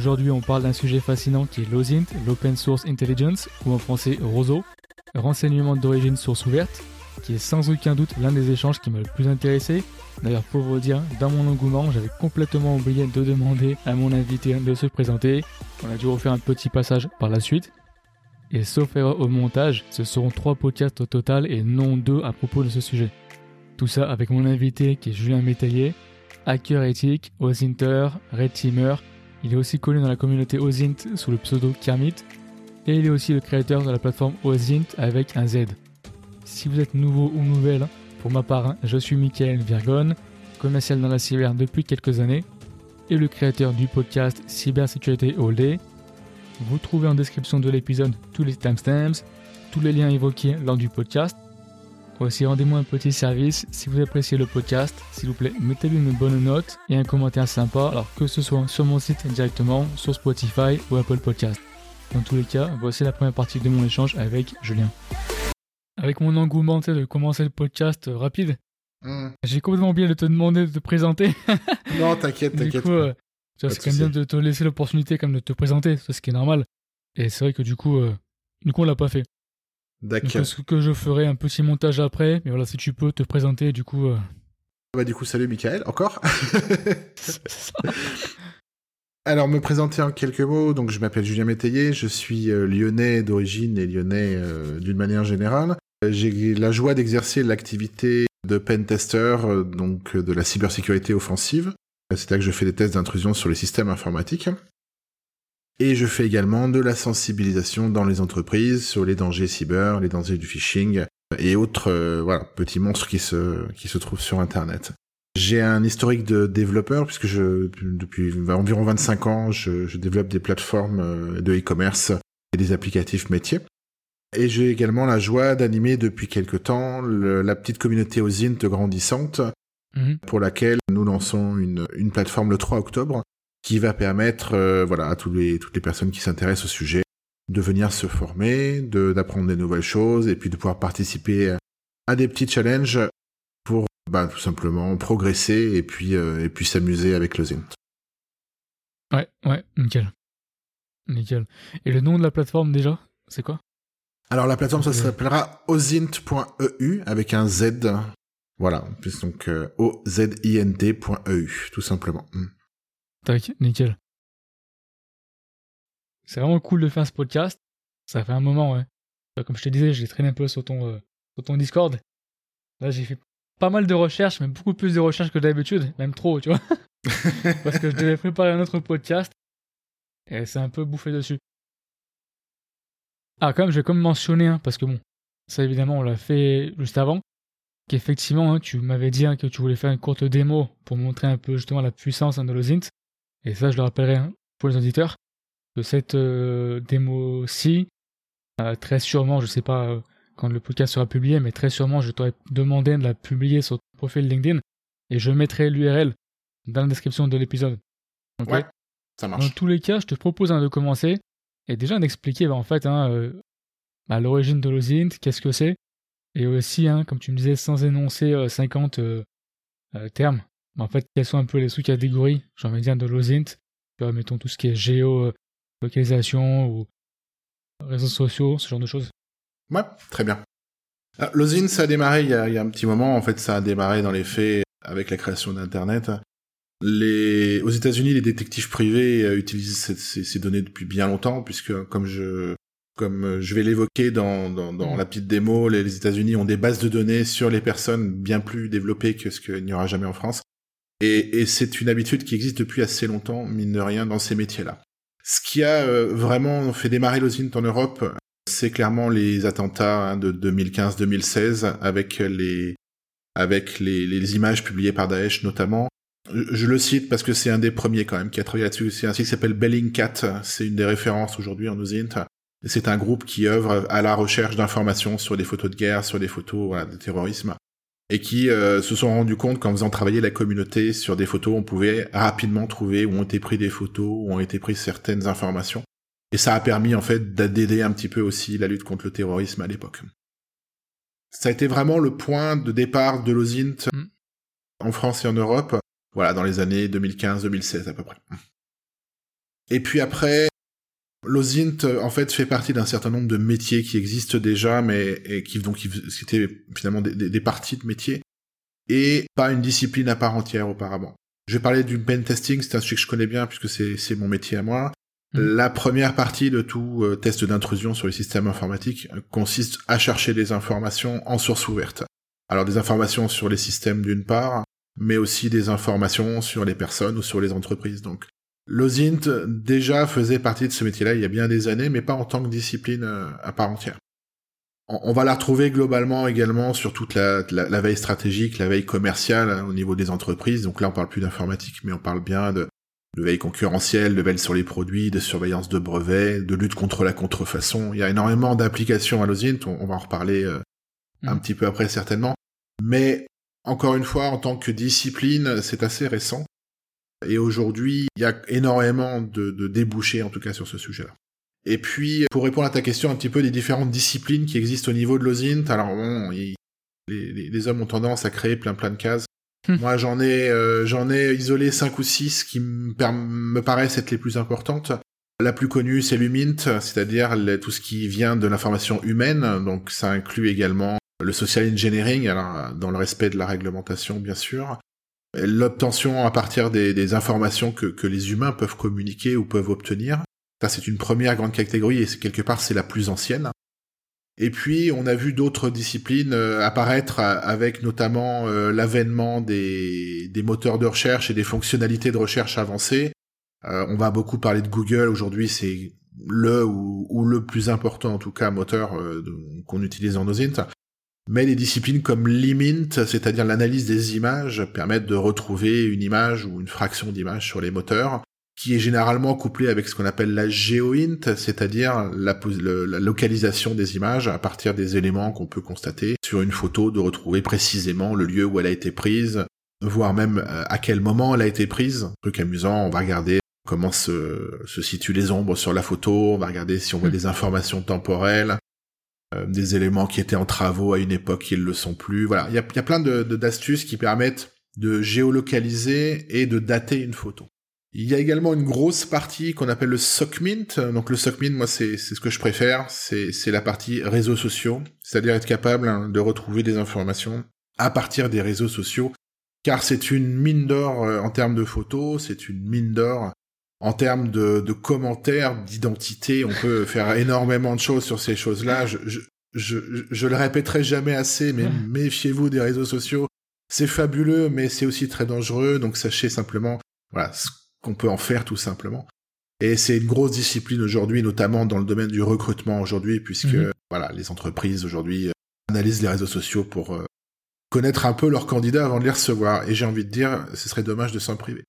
Aujourd'hui, on parle d'un sujet fascinant qui est l'OSINT, l'Open Source Intelligence, ou en français ROSO, renseignement d'origine source ouverte, qui est sans aucun doute l'un des échanges qui m'a le plus intéressé. D'ailleurs, pour vous dire, dans mon engouement, j'avais complètement oublié de demander à mon invité de se présenter. On a dû refaire un petit passage par la suite. Et sauf erreur au montage, ce seront trois podcasts au total et non deux à propos de ce sujet. Tout ça avec mon invité qui est Julien Métayer, hacker éthique, Ozinter, Red Teamer. Il est aussi connu dans la communauté Ozint sous le pseudo Kermit. Et il est aussi le créateur de la plateforme Ozint avec un Z. Si vous êtes nouveau ou nouvelle, pour ma part, je suis Michael Virgone, commercial dans la cyber depuis quelques années et le créateur du podcast Cybersécurité All Day. Vous trouvez en description de l'épisode tous les timestamps, tous les liens évoqués lors du podcast. Aussi, rendez-moi un petit service. Si vous appréciez le podcast, s'il vous plaît, mettez-lui une bonne note et un commentaire sympa, alors que ce soit sur mon site directement, sur Spotify ou Apple Podcast. Dans tous les cas, voici la première partie de mon échange avec Julien. Avec mon engouement de commencer le podcast euh, rapide, Hmm. j'ai complètement oublié de te demander de te présenter. Non, t'inquiète, du t'inquiète. coup, euh, c'est quand même bien de te laisser l'opportunité comme de te présenter, c'est ce qui est normal. Et c'est vrai que du coup, euh, du coup, on l'a pas fait. D'accord. ce que je ferai un petit montage après, mais voilà, si tu peux te présenter, du coup, euh, Bah, du coup, salut Michael, encore. Alors, me présenter en quelques mots. Donc, je m'appelle Julien Métayer, je suis euh, lyonnais d'origine et lyonnais euh, d'une manière générale. J'ai la joie d'exercer l'activité de pen tester, euh, donc de la cybersécurité offensive. C'est-à-dire que je fais des tests d'intrusion sur les systèmes informatiques. Et je fais également de la sensibilisation dans les entreprises sur les dangers cyber, les dangers du phishing et autres euh, voilà, petits monstres qui se, qui se trouvent sur Internet. J'ai un historique de développeur puisque je, depuis environ 25 ans, je, je développe des plateformes euh, de e-commerce et des applicatifs métiers. Et j'ai également la joie d'animer depuis quelque temps le- la petite communauté Ozint grandissante Mhm. pour laquelle nous lançons une, une plateforme le 3 octobre qui va permettre euh, voilà, à tous les, toutes les personnes qui s'intéressent au sujet de venir se former, de- d'apprendre des nouvelles choses et puis de pouvoir participer à des petits challenges pour bah, tout simplement progresser et puis, euh, et puis s'amuser avec le Zint. Ouais, ouais, nickel. Nickel. Et le nom de la plateforme déjà, c'est quoi? Alors la plateforme, ça s'appellera ozint.eu avec un Z. Voilà, puis donc euh, O-Z-I-N-T.eu, tout simplement. Tac, nickel. C'est vraiment cool de faire ce podcast. Ça fait un moment, ouais. Euh, Comme je te disais, j'ai traîné un peu sur ton, euh, sur ton Discord. Là, j'ai fait pas mal de recherches, mais beaucoup plus de recherches que d'habitude, même trop, tu vois. Parce que je devais préparer un autre podcast. Et c'est un peu bouffé dessus. Ah, quand même, je vais quand même mentionner, hein, parce que bon, ça évidemment, on l'a fait juste avant. Qu'effectivement, hein, tu m'avais dit hein, que tu voulais faire une courte démo pour montrer un peu justement la puissance hein, de l'Ozint. Et ça, je le rappellerai hein, pour les auditeurs, que cette euh, démo-ci, euh, très sûrement, je sais pas euh, quand le podcast sera publié, mais très sûrement, je t'aurais demandé de la publier sur ton profil LinkedIn et je mettrai l'URL dans la description de l'épisode. Ok Ouais, ça dans marche. tous les cas, je te propose hein, de commencer et déjà d'expliquer bah, en fait hein, bah, l'origine de l'OSINT, qu'est-ce que c'est, et aussi, hein, comme tu me disais, sans énoncer euh, 50 euh, euh, termes, en fait, quelles sont un peu les sous-catégories, j'ai envie de dire, de l'OSINT, mettons tout ce qui est géolocalisation ou réseaux sociaux, ce genre de choses? Ouais, très bien. Ah, L'Ozin, ça a démarré il y a, il y a un petit moment. En fait, ça a démarré dans les faits avec la création d'Internet. Les... Aux États-Unis, les détectives privés euh, utilisent ces, ces- ces données depuis bien longtemps, puisque comme je comme euh, je vais l'évoquer dans, dans, dans Mhm. la petite démo, les, les États-Unis ont des bases de données sur les personnes bien plus développées que ce qu'il n'y aura jamais en France. Et, c'est une habitude qui existe depuis assez longtemps, mine de rien, dans ces métiers-là. Ce qui a euh, vraiment fait démarrer l'OSINT en Europe, c'est clairement les attentats hein, de 2015-2016 avec les images publiées par Daesh notamment. Je, le cite parce que c'est un des premiers quand même qui a travaillé là-dessus. C'est un site qui s'appelle Bellingcat. C'est une des références aujourd'hui en OSINT. C'est un groupe qui œuvre à la recherche d'informations sur des photos de guerre, sur des photos de terrorisme, et qui euh, se sont rendus compte qu'en faisant travailler la communauté sur des photos, on pouvait rapidement trouver où ont été pris des photos, où ont été prises certaines informations. Et ça a permis en fait d'aider un petit peu aussi la lutte contre le terrorisme à l'époque. Ça a été vraiment le point de départ de l'OSINT Mm. en France et en Europe, voilà, dans les années 2015-2016 à peu près. Et puis après, L'OSINT, en fait, fait partie d'un certain nombre de métiers qui existent déjà, mais et qui donc c'était finalement des, des, parties de métiers et pas une discipline à part entière auparavant. Je vais parler du pen testing, c'est un sujet que je connais bien puisque c'est mon métier à moi. Mmh. La première partie de tout euh, test d'intrusion sur les systèmes informatiques consiste à chercher des informations en source ouverte. Alors des informations sur les systèmes d'une part, mais aussi des informations sur les personnes ou sur les entreprises. Donc L'OSINT déjà faisait partie de ce métier-là il y a bien des années, mais pas en tant que discipline euh, à part entière. On va la retrouver globalement également sur toute la, veille stratégique, la veille commerciale hein, au niveau des entreprises. Donc là, on parle plus d'informatique, mais on parle bien de, veille concurrentielle, de veille sur les produits, de surveillance de brevets, de lutte contre la contrefaçon. Il y a énormément d'applications à l'OSINT, on, va en reparler euh, un mm. petit peu après certainement. Mais encore une fois, en tant que discipline, c'est assez récent. Et aujourd'hui, il y a énormément de, débouchés, en tout cas, sur ce sujet-là. Et puis, pour répondre à ta question un petit peu des différentes disciplines qui existent au niveau de l'OSINT, alors bon, les, hommes ont tendance à créer plein plein de cases. Hum. Moi, j'en ai, euh, j'en ai isolé cinq ou six qui me, me paraissent être les plus importantes. La plus connue, c'est l'UMINT, c'est-à-dire tout ce qui vient de l'information humaine. Donc, ça inclut également le social engineering, alors dans le respect de la réglementation, bien sûr l'obtention à partir des, informations que, les humains peuvent communiquer ou peuvent obtenir. Ça, c'est une première grande catégorie et quelque part, c'est la plus ancienne. Et puis, on a vu d'autres disciplines euh, apparaître avec notamment euh, l'avènement des, moteurs de recherche et des fonctionnalités de recherche avancées. Euh, on va beaucoup parler de Google. Aujourd'hui, c'est le ou, le plus important, en tout cas, moteur qu'on utilise en OSINT. Mais les disciplines comme l'IMINT, c'est-à-dire l'analyse des images, permettent de retrouver une image ou une fraction d'image sur les moteurs, qui est généralement couplée avec ce qu'on appelle la GeoInt, c'est-à-dire la, localisation des images à partir des éléments qu'on peut constater sur une photo, de retrouver précisément le lieu où elle a été prise, voire même euh, à quel moment elle a été prise. Un truc amusant, on va regarder comment se, se situent les ombres sur la photo, on va regarder si on voit hmm. des informations temporelles, euh, des éléments qui étaient en travaux à une époque qui ne le sont plus. Voilà, il y a, plein de, d'astuces qui permettent de géolocaliser et de dater une photo. Il y a également une grosse partie qu'on appelle le SOCMINT. Donc le SOCMINT, moi, c'est, ce que je préfère. C'est, c'est la partie réseaux sociaux, c'est-à-dire être capable hein, de retrouver des informations à partir des réseaux sociaux, car c'est une mine d'or euh, en termes de photos, c'est une mine d'or en termes de, de commentaires, d'identité, on peut faire énormément de choses sur ces choses-là. Je, je, je, je, le répéterai jamais assez, mais méfiez-vous des réseaux sociaux. C'est fabuleux, mais c'est aussi très dangereux. Donc sachez simplement, voilà, ce qu'on peut en faire tout simplement. Et c'est une grosse discipline aujourd'hui, notamment dans le domaine du recrutement aujourd'hui, puisque mhm. voilà, les entreprises aujourd'hui euh, analysent les réseaux sociaux pour euh, connaître un peu leurs candidats avant de les recevoir. Et j'ai envie de dire, ce serait dommage de s'en priver.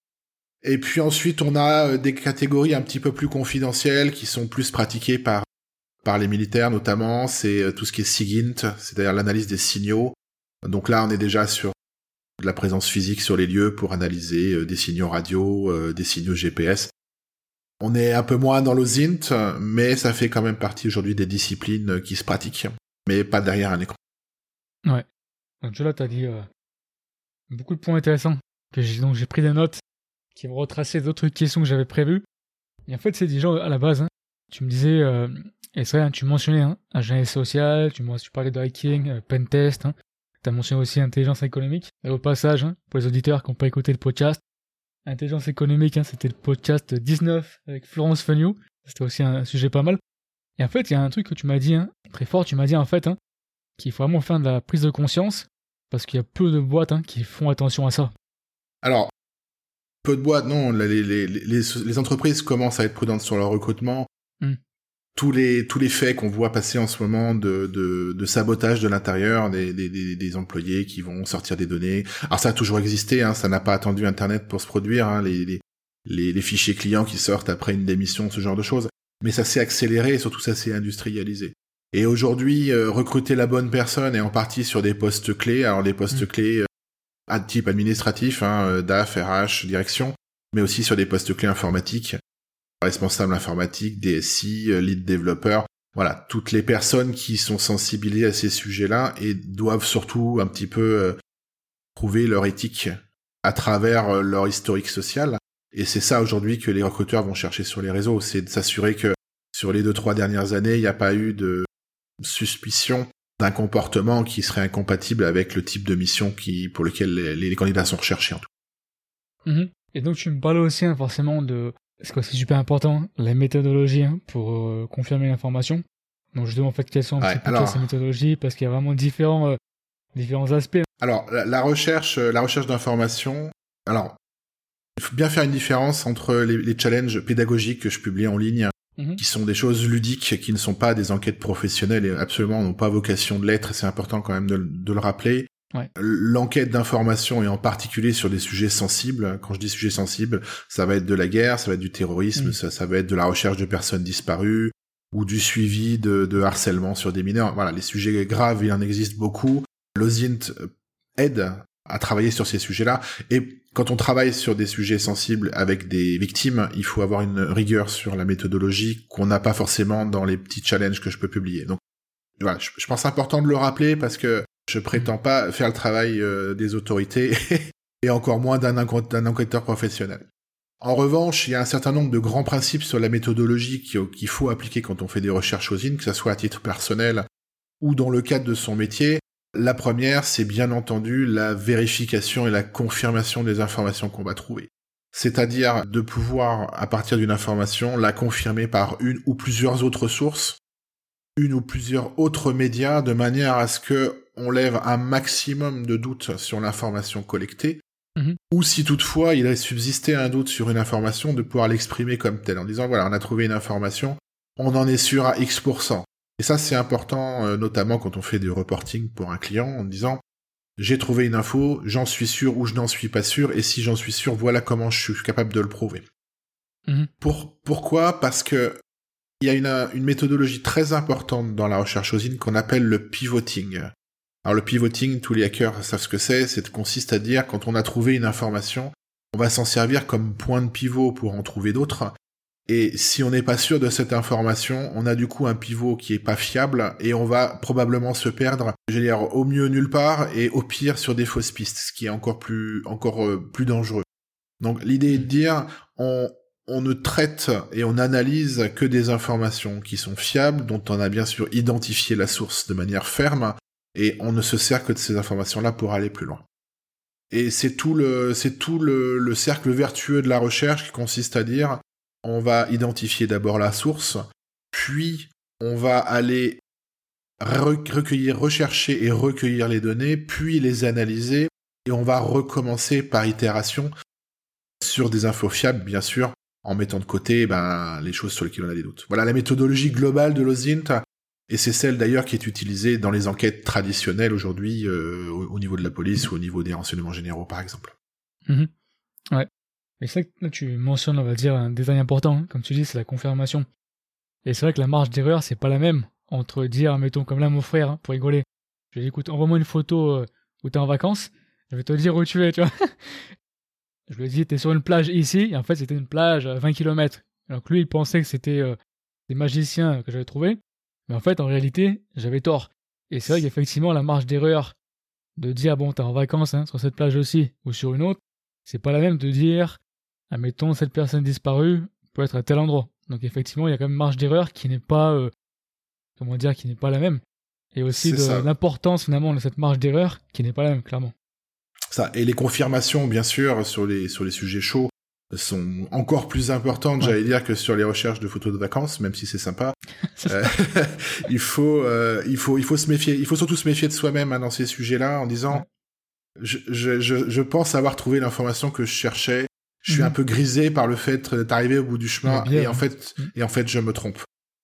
Et puis ensuite, on a euh, des catégories un petit peu plus confidentielles qui sont plus pratiquées par par les militaires notamment. C'est euh, tout ce qui est SIGINT, c'est-à-dire l'analyse des signaux. Donc là, on est déjà sur de la présence physique sur les lieux pour analyser euh, des signaux radio, des signaux GPS. On est un peu moins dans l'OSINT, mais ça fait quand même partie aujourd'hui des disciplines qui se pratiquent, mais pas derrière un écran. Ouais. Donc là, tu as dit beaucoup de points intéressants que j'ai donc j'ai pris des notes qui me retraçait d'autres questions que j'avais prévues. Et en fait, c'est déjà à la base. Hein. Tu me disais, euh, et c'est vrai, tu mentionnais hein, ingénierie sociale, tu, parlais de hacking, euh, pentest, hein. tu as mentionné aussi intelligence économique. Et au passage, hein, pour les auditeurs qui n'ont pas écouté le podcast, intelligence économique, hein, c'était le podcast 19 avec Florence Fenioux. C'était aussi un, sujet pas mal. Et en fait, il y a un truc que tu m'as dit, très fort, tu m'as dit en fait qu'il faut vraiment faire de la prise de conscience parce qu'il y a peu de boîtes qui font attention à ça. Alors, peu de boîtes, non. Les, les, les, entreprises commencent à être prudentes sur leur recrutement. Hmm. Tous les tous les faits qu'on voit passer en ce moment de, de, de sabotage de l'intérieur des, des, des, employés qui vont sortir des données. Alors ça a toujours existé, hein, ça n'a pas attendu Internet pour se produire. Hein, les, les, les, fichiers clients qui sortent après une démission, ce genre de choses. Mais ça s'est accéléré et surtout ça s'est industrialisé. Et aujourd'hui, euh, recruter la bonne personne et en partie sur des postes clés. Alors des postes hmm. clés, euh, à type administratif, hein, euh, DAF, RH, direction, mais aussi sur des postes clés informatiques, responsable informatique, DSI, euh, lead développeur, voilà, toutes les personnes qui sont sensibilisées à ces sujets-là et doivent surtout un petit peu euh, prouver leur éthique à travers leur historique social. Et c'est ça aujourd'hui que les recruteurs vont chercher sur les réseaux, c'est de s'assurer que sur les deux trois dernières années, il n'y a pas eu de suspicion d'un comportement qui serait incompatible avec le type de mission qui pour lequel les, candidats sont recherchés en tout. Mhm. Et donc tu me parlais aussi hein, forcément de ce que c'est super important, la méthodologie hein, pour euh, confirmer l'information. Donc justement en fait quelles sont un peu ces méthodologies parce qu'il y a vraiment différents euh, différents aspects. Alors la, recherche euh, la recherche d'informations. Alors il faut bien faire une différence entre les, les challenges pédagogiques que je publie en ligne Mhm. qui sont des choses ludiques, qui ne sont pas des enquêtes professionnelles et absolument n'ont pas vocation de l'être, et c'est important quand même de, le rappeler. L'enquête d'information et en particulier sur des sujets sensibles, quand je dis sujets sensibles, ça va être de la guerre, ça va être du terrorisme, mhm. ça, va être de la recherche de personnes disparues ou du suivi de, de harcèlement sur des mineurs. Voilà, les sujets graves, il en existe beaucoup. L'OSINT aide à travailler sur ces sujets-là. Et quand on travaille sur des sujets sensibles avec des victimes, il faut avoir une rigueur sur la méthodologie qu'on n'a pas forcément dans les petits challenges que je peux publier. Donc voilà, je, pense important de le rappeler parce que je prétends pas faire le travail euh, des autorités et encore moins d'un enquêteur professionnel. En revanche, il y a un certain nombre de grands principes sur la méthodologie qu'il faut appliquer quand on fait des recherches aux IN, que ce soit à titre personnel ou dans le cadre de son métier, la première, c'est bien entendu la vérification et la confirmation des informations qu'on va trouver. C'est-à-dire de pouvoir, à partir d'une information, la confirmer par une ou plusieurs autres sources, une ou plusieurs autres médias, de manière à ce que on lève un maximum de doutes sur l'information collectée, mhm. ou si toutefois il a subsisté un doute sur une information, de pouvoir l'exprimer comme telle, en disant voilà, on a trouvé une information, on en est sûr à X%. Et ça, c'est important, euh, notamment quand on fait du reporting pour un client, en disant j'ai trouvé une info, j'en suis sûr ou je n'en suis pas sûr, et si j'en suis sûr, voilà comment je suis capable de le prouver. Mhm. Pour, pourquoi? Parce que il y a une, une, méthodologie très importante dans la recherche aux qu'on appelle le pivoting. Alors le pivoting, tous les hackers savent ce que c'est, c'est consiste à dire quand on a trouvé une information, on va s'en servir comme point de pivot pour en trouver d'autres, et si on n'est pas sûr de cette information, on a du coup un pivot qui est pas fiable et on va probablement se perdre, je veux dire, au mieux nulle part et au pire sur des fausses pistes, ce qui est encore plus, encore euh, plus dangereux. Donc l'idée est de dire, on, on ne traite et on analyse que des informations qui sont fiables, dont on a bien sûr identifié la source de manière ferme, et on ne se sert que de ces informations-là pour aller plus loin. Et c'est tout le, c'est tout le, le cercle vertueux de la recherche qui consiste à dire, on va identifier d'abord la source, puis on va aller recueillir, rechercher et recueillir les données, puis les analyser, et on va recommencer par itération sur des infos fiables, bien sûr, en mettant de côté ben, les choses sur lesquelles on a des doutes. Voilà la méthodologie globale de l'OSINT, et c'est celle d'ailleurs qui est utilisée dans les enquêtes traditionnelles aujourd'hui euh, au, niveau de la police ou au niveau des renseignements généraux, par exemple. Mmh ouais. Mais c'est vrai que là, tu mentionnes, on va dire, un détail important, hein. comme tu dis, c'est la confirmation. Et c'est vrai que la marge d'erreur, c'est pas la même entre dire, mettons, comme là, mon frère, hein, pour rigoler, je lui dis, écoute, envoie-moi une photo euh, où t'es en vacances, je vais te dire où tu es, tu vois. je lui ai dit, t'es sur une plage ici, et en fait, c'était une plage à 20 km. Alors que lui, il pensait que c'était euh, des magiciens que j'avais trouvés, mais en fait, en réalité, j'avais tort. Et c'est vrai qu'effectivement, la marge d'erreur de dire, bon, t'es en vacances hein, sur cette plage aussi, ou sur une autre, c'est pas la même de dire, admettons, cette personne disparue peut être à tel endroit. Donc effectivement, il y a quand même une marge d'erreur qui n'est pas, euh, comment dire, qui n'est pas la même. Et aussi de l'importance finalement de cette marge d'erreur qui n'est pas la même, clairement. Ça. Et les confirmations, bien sûr, sur les, sur les sujets chauds sont encore plus importantes, j'allais dire, que sur les recherches de photos de vacances, même si c'est sympa. Euh, il faut, euh, il faut, il faut se méfier. Il faut surtout se méfier de soi-même hein, dans ces sujets-là, en disant, je, je, je, je pense avoir trouvé l'information que je cherchais je suis un mhm. peu grisé par le fait d'arriver au bout du chemin et en fait et en fait je me trompe.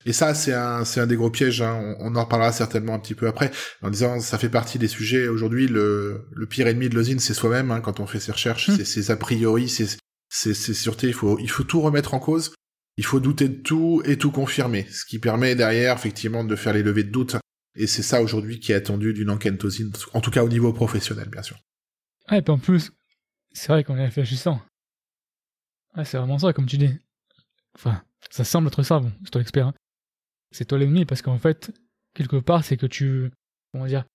Et ça c'est un c'est un des gros pièges. Hein. On, en reparlera certainement un petit peu après en disant ça fait partie des sujets aujourd'hui. Le le pire ennemi de l'osine c'est soi-même hein, quand on fait ses recherches. Mhm. C'est ses a priori, c'est c'est ses sûretés. Il faut il faut tout remettre en cause. Il faut douter de tout et tout confirmer, ce qui permet derrière effectivement de faire les levées de doute. Et c'est ça aujourd'hui qui est attendu d'une enquête osine, en tout cas au niveau professionnel bien sûr. Et puis en plus, c'est vrai qu'on est réfléchissant. C'est vraiment ça, comme tu dis. Enfin, ça semble être ça, bon, c'est toi l'expert. Hein. C'est toi l'ennemi parce qu'en fait, quelque part, c'est que tu. Comment dire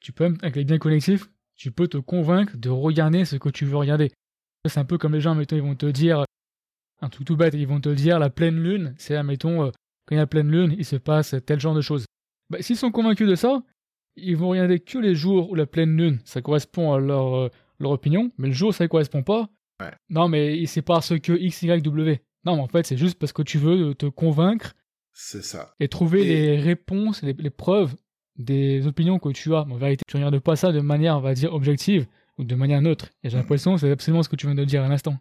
Tu peux, avec les biens collectifs, tu peux te convaincre de regarder ce que tu veux regarder. C'est un peu comme les gens, mettons, ils vont te dire, un truc tout bête, ils vont te dire la pleine lune, c'est, mettons, euh, quand il y a pleine lune, il se passe tel genre de choses. Bah, s'ils sont convaincus de ça, ils vont regarder que les jours où la pleine lune, ça correspond à leur, euh, leur opinion, mais le jour ça ne correspond pas. Non, mais c'est parce que X, Y, W. Non, mais en fait, c'est juste parce que tu veux te convaincre. C'est ça. Et trouver les réponses, les, les, preuves des opinions que tu as. En vérité, tu regardes pas ça de manière, on va dire, objective ou de manière neutre. Et j'ai l'impression que c'est absolument ce que tu viens de dire à l'instant.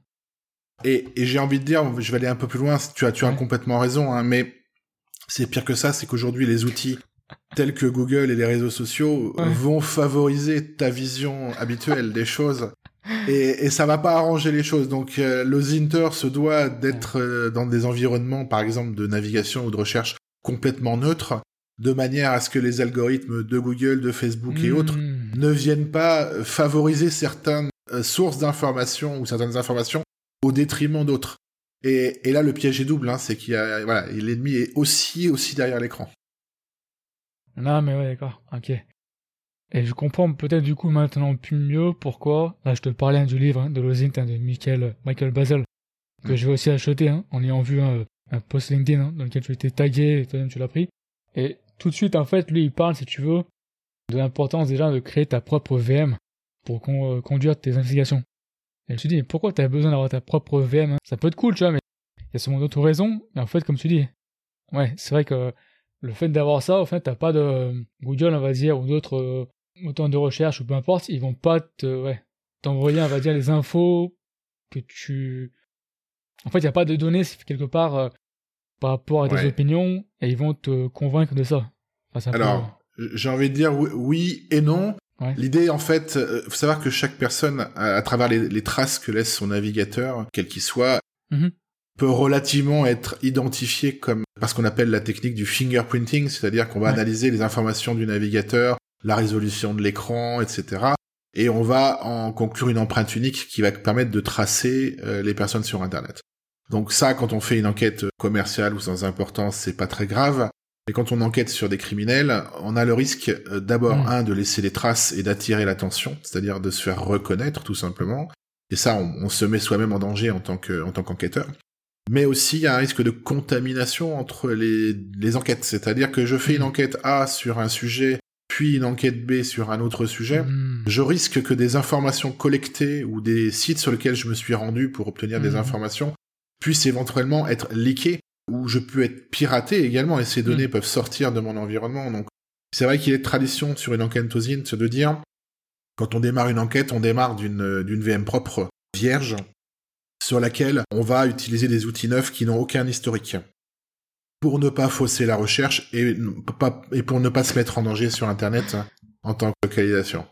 Et, et j'ai envie de dire, je vais aller un peu plus loin, tu as, tu as complètement raison, hein, mais c'est pire que ça, c'est qu'aujourd'hui, les outils tels que Google et les réseaux sociaux vont favoriser ta vision habituelle des choses. Et, et ça va pas arranger les choses. Donc euh, le Zinter se doit d'être euh, dans des environnements, par exemple de navigation ou de recherche complètement neutres, de manière à ce que les algorithmes de Google, de Facebook et autres hmm. ne viennent pas favoriser certaines euh, sources d'informations ou certaines informations au détriment d'autres. Et, et, là, le piège est double, hein, c'est qu'il y a, voilà, l'ennemi est aussi, aussi derrière l'écran. Non, mais ouais, d'accord, ok. Et je comprends peut-être du coup maintenant plus mieux pourquoi, là je te parlais du livre hein, de Lozint de Michael, Michael Basel, que mm. je vais aussi acheter hein, en ayant vu un, post LinkedIn hein, dans lequel tu étais tagué et toi-même tu l'as pris. Et tout de suite, en fait, lui il parle, si tu veux, de l'importance déjà de créer ta propre VM pour euh, conduire tes investigations. Et je te dis, pourquoi tu as besoin d'avoir ta propre VM Ça peut être cool, tu vois, mais il y a sûrement d'autres raisons. Et en fait, comme tu dis, ouais, c'est vrai que le fait d'avoir ça, en fait, t'as pas de Google, on va dire, ou d'autres euh, moteurs de recherche, ou peu importe, ils vont pas te, ouais, t'envoyer, on va dire, les infos que tu... En fait, il n'y a pas de données, quelque part, euh, par rapport à tes opinions, et ils vont te convaincre de ça. Alors, j'ai envie de dire oui, et non. L'idée, en fait, euh, faut savoir que chaque personne, à, travers les, traces que laisse son navigateur, quel qu'il soit, mm-hmm peut relativement être identifié comme parce qu'on appelle la technique du fingerprinting, c'est-à-dire qu'on va analyser les informations du navigateur, la résolution de l'écran, etc. Et on va en conclure une empreinte unique qui va permettre de tracer euh, les personnes sur Internet. Donc ça, quand on fait une enquête commerciale ou sans importance, c'est pas très grave. Mais quand on enquête sur des criminels, on a le risque euh, d'abord, mm. un, de laisser des traces et d'attirer l'attention, c'est-à-dire de se faire reconnaître tout simplement. Et ça, on, on se met soi-même en danger en tant que, en tant qu'enquêteur mais aussi il y a un risque de contamination entre les, les enquêtes. C'est-à-dire que je fais une mm. enquête A sur un sujet, puis une enquête B sur un autre sujet. Mm. Je risque que des informations collectées ou des sites sur lesquels je me suis rendu pour obtenir des mm. informations puissent éventuellement être leakées ou je peux être piraté également et ces données peuvent sortir de mon environnement. Donc c'est vrai qu'il est tradition sur une enquête OSINT de dire quand on démarre une enquête, on démarre d'une d'une VM propre vierge sur laquelle on va utiliser des outils neufs qui n'ont aucun historique pour ne pas fausser la recherche et, pour ne pas se mettre en danger sur Internet en tant que localisation.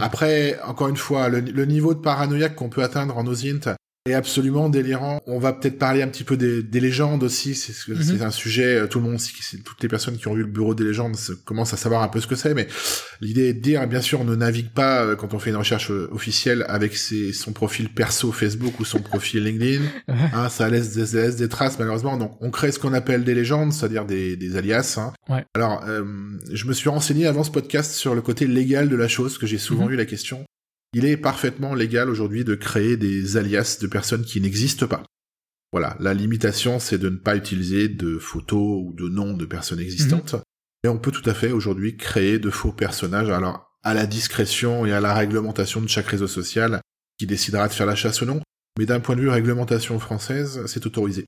Après, encore une fois, le, le niveau de paranoïaque qu'on peut atteindre en OSINT est absolument délirant. On va peut-être parler un petit peu des, des légendes aussi. C'est mhm. un sujet, euh, tout le monde, toutes les personnes qui ont vu le bureau des légendes commencent à savoir un peu ce que c'est. Mais l'idée est de dire, bien sûr, on ne navigue pas euh, quand on fait une recherche euh, officielle avec ses, son profil perso Facebook ou son profil LinkedIn. hein, ça laisse des, des, traces malheureusement. Donc, on crée ce qu'on appelle des légendes, c'est-à-dire des, des alias. Hein. Ouais. Alors, euh, je me suis renseigné avant ce podcast sur le côté légal de la chose, que j'ai souvent mhm. eu la question. Il est parfaitement légal aujourd'hui de créer des alias de personnes qui n'existent pas. Voilà, la limitation, c'est de ne pas utiliser de photos ou de noms de personnes existantes. Et on peut tout à fait aujourd'hui créer de faux personnages, alors à la discrétion et à la réglementation de chaque réseau social qui décidera de faire la chasse ou non. Mais d'un point de vue réglementation française, c'est autorisé.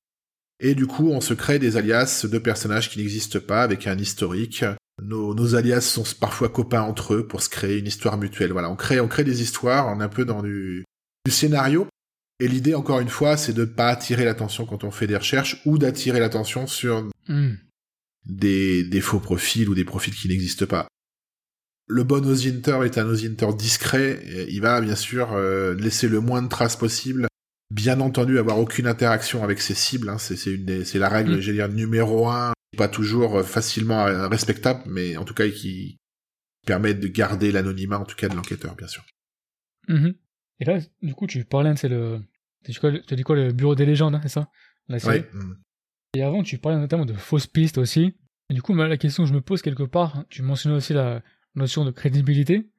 Et du coup, on se crée des alias de personnages qui n'existent pas avec un historique nos, nos, alias sont parfois copains entre eux pour se créer une histoire mutuelle. Voilà, on crée, on crée des histoires, on est un peu dans du, du scénario. Et l'idée, encore une fois, c'est de pas attirer l'attention quand on fait des recherches ou d'attirer l'attention sur hmm. des, des faux profils ou des profils qui n'existent pas. Le bon Ozinter est un Ozinter discret. Il va bien sûr euh, laisser le moins de traces possible. Bien entendu, avoir aucune interaction avec ses cibles. Hein. C'est la règle, mmh. dire, numéro un pas toujours euh, facilement euh, respectable, mais en tout cas qui permet de garder l'anonymat, en tout cas de l'enquêteur, bien sûr. Mm-hmm. Et là, du coup, tu parlais, c'est le, tu as dit quoi, le bureau des légendes, hein, c'est ça? La série? Mm. Et avant, tu parlais notamment de fausses pistes aussi. Et du coup, la question que je me pose quelque part, tu mentionnais aussi la notion de crédibilité.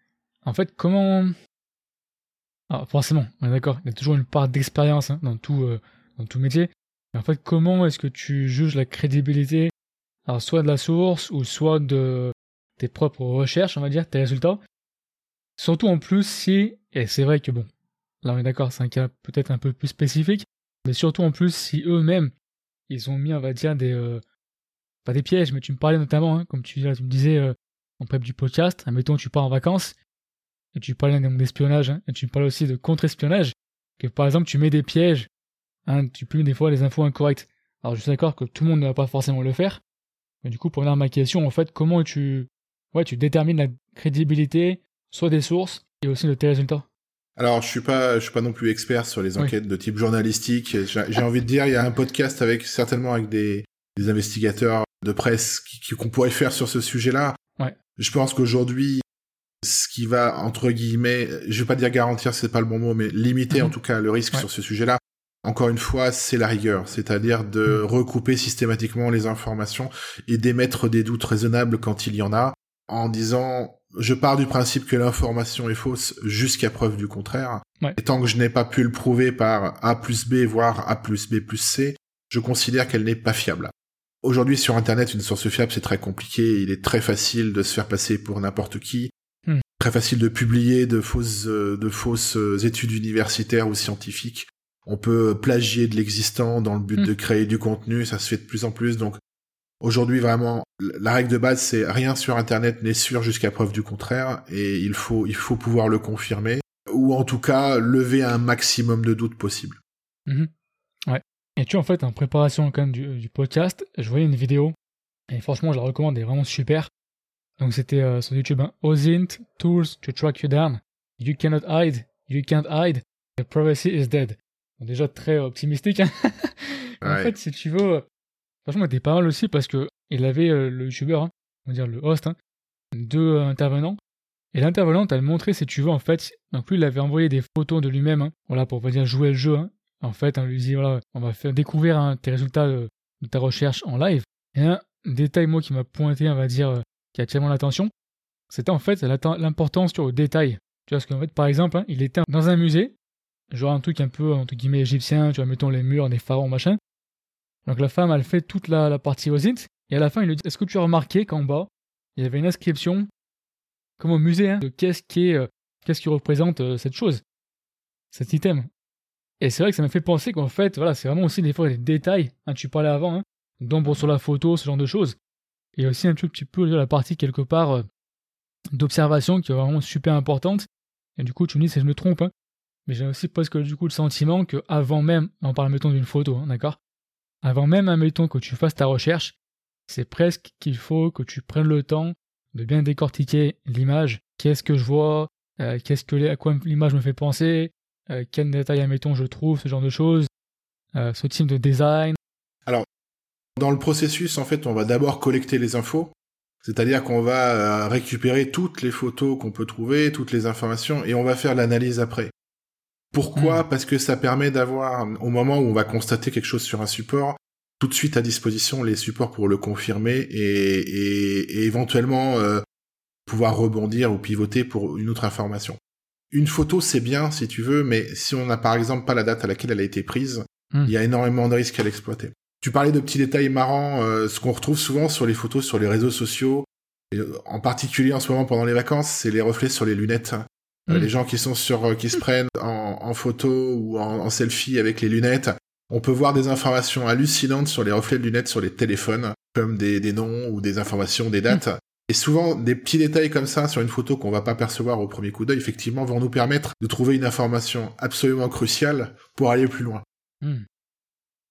En fait, comment Ah, forcément, on est d'accord. Il y a toujours une part d'expérience hein, dans tout euh, dans tout métier. Mais en fait, comment est-ce que tu juges la crédibilité, alors soit de la source ou soit de tes propres recherches, on va dire, tes résultats. Surtout en plus si, et c'est vrai que bon, là on est d'accord, c'est un cas peut-être un peu plus spécifique, mais surtout en plus si eux-mêmes ils ont mis, on va dire, des euh, pas des pièges, mais tu me parlais notamment, hein, comme tu, tu, me disais euh, en prep du podcast, admettons tu pars en vacances, et tu parlais d'espionnage, hein, et tu me parlais aussi de contre-espionnage, que par exemple tu mets des pièges, hein, tu publies des fois les infos incorrectes. Alors je suis d'accord que tout le monde ne va pas forcément le faire, mais du coup pour ma question, en fait, comment tu, ouais, tu détermines la crédibilité, soit des sources, et aussi de tes résultats? Alors, je suis pas, je suis pas non plus expert sur les enquêtes de type journalistique. J'ai envie de dire, il y a un podcast avec certainement avec des, des investigateurs de presse qu'on pourrait faire sur ce sujet-là. Ouais. Je pense qu'aujourd'hui, ce qui va entre guillemets, je vais pas dire garantir, c'est pas le bon mot, mais limiter mhm. en tout cas le risque sur ce sujet-là. Encore une fois, c'est la rigueur, c'est-à-dire de mhm. recouper systématiquement les informations et d'émettre des doutes raisonnables quand il y en a, en disant je pars du principe que l'information est fausse jusqu'à preuve du contraire. Et tant que je n'ai pas pu le prouver par A plus B, voire A plus B plus C, je considère qu'elle n'est pas fiable. Aujourd'hui, sur Internet, une source fiable, c'est très compliqué. Il est très facile de se faire passer pour n'importe qui. Hmm. Très facile de publier de fausses, euh, de fausses euh, études universitaires ou scientifiques. On peut plagier de l'existant dans le but hmm. de créer du contenu. Ça se fait de plus en plus. Donc, Aujourd'hui, vraiment, la règle de base, c'est rien sur Internet n'est sûr jusqu'à preuve du contraire, et il faut, il faut pouvoir le confirmer, ou en tout cas lever un maximum de doutes possible. Mhm. Ouais. Et tu en fait, en préparation quand même du, podcast, je voyais une vidéo, et franchement, je la recommande, elle est vraiment super. Donc c'était euh, sur YouTube, hein. OSINT, Tools to Track You Down. You cannot hide, you can't hide, the privacy is dead. Déjà très optimistique. Hein. En fait, si tu veux, Franchement, était pas mal aussi parce que il avait euh, le youtubeur, hein, on va dire le host, hein, deux euh, intervenants. Et l'intervenant, elle montré, si tu veux, en fait, donc lui, il avait envoyé des photos de lui-même, voilà, pour dire jouer le jeu. En fait, on lui dit, voilà, on va faire découvrir tes résultats de, ta recherche en live. Et un détail, moi, qui m'a pointé, on va dire, euh, qui a attiré mon attention, c'était en fait l'importance sur le détail. Tu vois, parce qu'en fait, par exemple, il était dans un musée, genre un truc un peu, entre guillemets, égyptien, tu vois, mettons les murs, des pharaons, machin. Donc la femme, elle fait toute la, partie OSINT, et à la fin, il lui dit Est-ce que tu as remarqué qu'en bas, il y avait une inscription, comme au musée, hein, de qu'est-ce qui, est, euh, qu'est-ce qui représente euh, cette chose, cet item Et c'est vrai que ça m'a fait penser qu'en fait, voilà, c'est vraiment aussi des fois des détails. Hein, tu parlais avant, hein, d'ombre sur la photo, ce genre de choses. Et aussi un tout petit peu la partie quelque part euh, d'observation qui est vraiment super importante. Et du coup, tu me dis si je me trompe, hein, mais j'ai aussi presque du coup le sentiment que avant même, on parle mettons d'une photo, hein, d'accord? Avant même, admettons, que tu fasses ta recherche, c'est presque qu'il faut que tu prennes le temps de bien décortiquer l'image. Qu'est-ce que je vois? Euh, Qu'est-ce que à quoi l'image me fait penser? Euh, Quel détail, admettons, je trouve Ce genre de choses. Euh, ce type de design. Alors, dans le processus, en fait, on va d'abord collecter les infos. C'est-à-dire qu'on va récupérer toutes les photos qu'on peut trouver, toutes les informations, et on va faire l'analyse après. Pourquoi hmm. Parce que ça permet d'avoir, au moment où on va constater quelque chose sur un support, tout de suite à disposition les supports pour le confirmer et, éventuellement euh, pouvoir rebondir ou pivoter pour une autre information. Une photo, c'est bien si tu veux, mais si on n'a par exemple pas la date à laquelle elle a été prise, hmm. il y a énormément de risques à l'exploiter. Tu parlais de petits détails marrants, euh, ce qu'on retrouve souvent sur les photos sur les réseaux sociaux, en particulier en ce moment pendant les vacances, c'est les reflets sur les lunettes. Euh, mm. les gens qui sont sur, euh, qui se prennent en, en photo ou en, en, selfie avec les lunettes. On peut voir des informations hallucinantes sur les reflets de lunettes sur les téléphones, comme des, des noms ou des informations, des dates. Mm. Et souvent, des petits détails comme ça sur une photo qu'on va pas percevoir au premier coup d'œil, effectivement, vont nous permettre de trouver une information absolument cruciale pour aller plus loin. Mm.